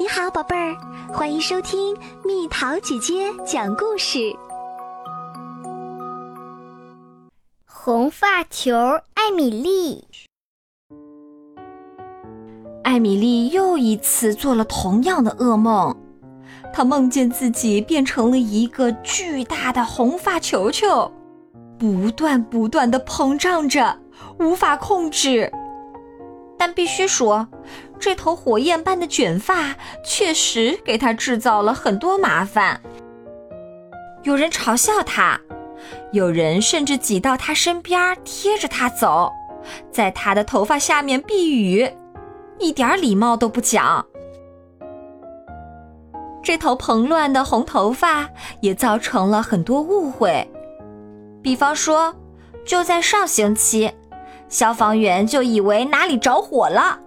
你好，宝贝儿，欢迎收听蜜桃姐姐讲故事。红发球艾米丽，艾米丽又一次做了同样的噩梦，她梦见自己变成了一个巨大的红发球球，不断不断的膨胀着，无法控制。但必须说，这头火焰般的卷发确实给他制造了很多麻烦。有人嘲笑他，有人甚至挤到他身边贴着他走，在他的头发下面避雨，一点礼貌都不讲。这头蓬乱的红头发也造成了很多误会，比方说，就在上星期。消防员就以为哪里着火了，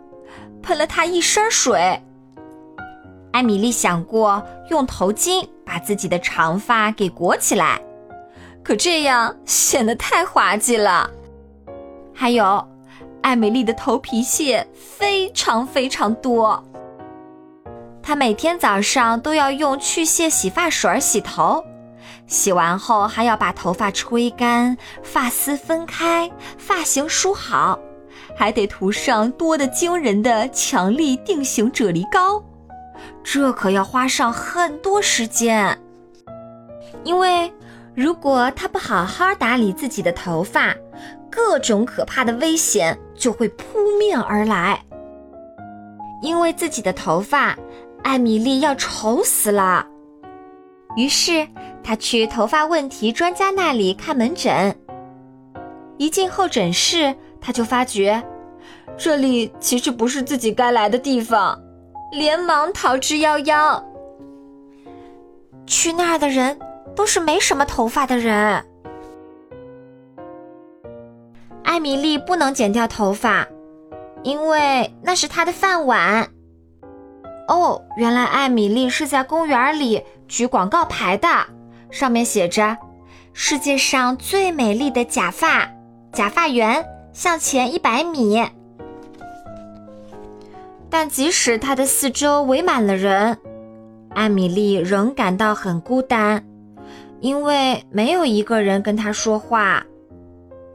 喷了他一身水。艾米丽想过用头巾把自己的长发给裹起来，可这样显得太滑稽了。还有，艾米丽的头皮屑非常非常多，她每天早上都要用去屑洗发水洗头。洗完后还要把头发吹干，发丝分开，发型梳好，还得涂上多得惊人的强力定型啫喱膏，这可要花上很多时间。因为如果她不好好打理自己的头发，各种可怕的危险就会扑面而来。因为自己的头发，艾米丽要愁死了。于是。他去头发问题专家那里看门诊。一进候诊室，他就发觉，这里其实不是自己该来的地方，连忙逃之夭夭。去那儿的人都是没什么头发的人。艾米丽不能剪掉头发，因为那是她的饭碗。哦，原来艾米丽是在公园里举广告牌的。上面写着：“世界上最美丽的假发，假发园向前一百米。”但即使他的四周围满了人，艾米丽仍感到很孤单，因为没有一个人跟她说话。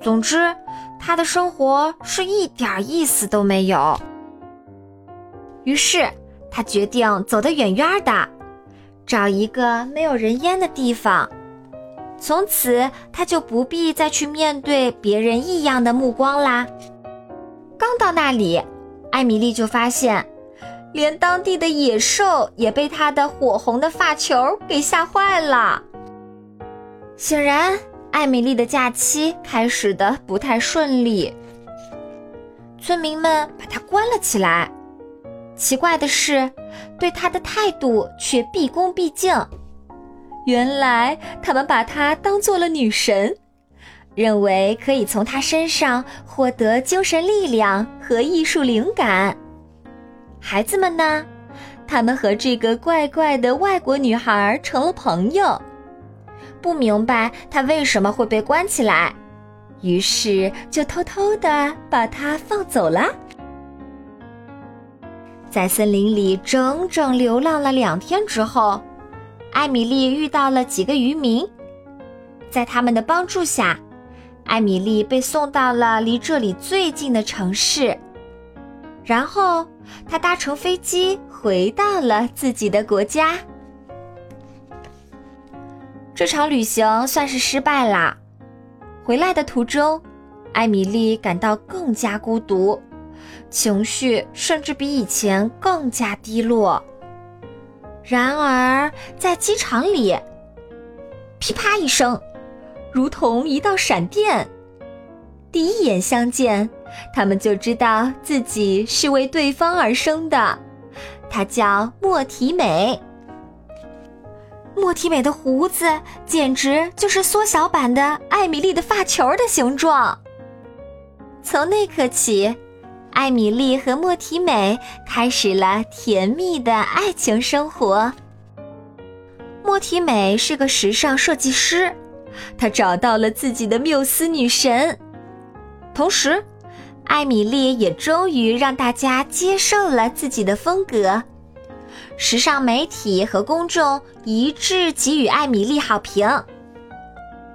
总之，她的生活是一点意思都没有。于是，她决定走得远远的。找一个没有人烟的地方，从此他就不必再去面对别人异样的目光啦。刚到那里，艾米丽就发现，连当地的野兽也被她的火红的发球给吓坏了。显然，艾米丽的假期开始的不太顺利，村民们把她关了起来。奇怪的是，对他的态度却毕恭毕敬。原来他们把她当做了女神，认为可以从她身上获得精神力量和艺术灵感。孩子们呢？他们和这个怪怪的外国女孩成了朋友，不明白她为什么会被关起来，于是就偷偷的把她放走了。在森林里整整流浪了两天之后，艾米丽遇到了几个渔民，在他们的帮助下，艾米丽被送到了离这里最近的城市，然后她搭乘飞机回到了自己的国家。这场旅行算是失败啦。回来的途中，艾米丽感到更加孤独。情绪甚至比以前更加低落。然而，在机场里，噼啪一声，如同一道闪电。第一眼相见，他们就知道自己是为对方而生的。她叫莫提美。莫提美的胡子简直就是缩小版的艾米丽的发球的形状。从那刻起。艾米丽和莫提美开始了甜蜜的爱情生活。莫提美是个时尚设计师，她找到了自己的缪斯女神。同时，艾米丽也终于让大家接受了自己的风格。时尚媒体和公众一致给予艾米丽好评。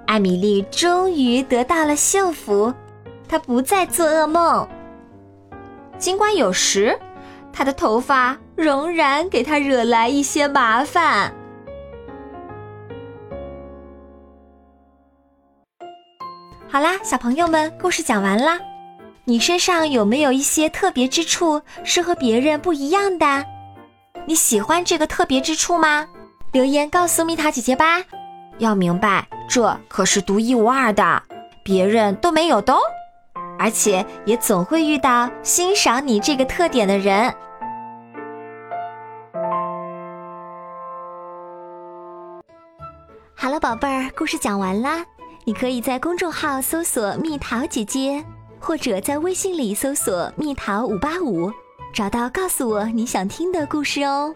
艾米丽终于得到了幸福，她不再做噩梦。尽管有时，她的头发仍然给她惹来一些麻烦。好啦，小朋友们，故事讲完啦。你身上有没有一些特别之处是和别人不一样的？你喜欢这个特别之处吗？留言告诉蜜桃姐姐吧。要明白，这可是独一无二的，别人都没有的哦。而且也总会遇到欣赏你这个特点的人。好了，宝贝儿，故事讲完啦。你可以在公众号搜索“蜜桃姐姐”。或者在微信里搜索“蜜桃五八五”，找到告诉我你想听的故事哦。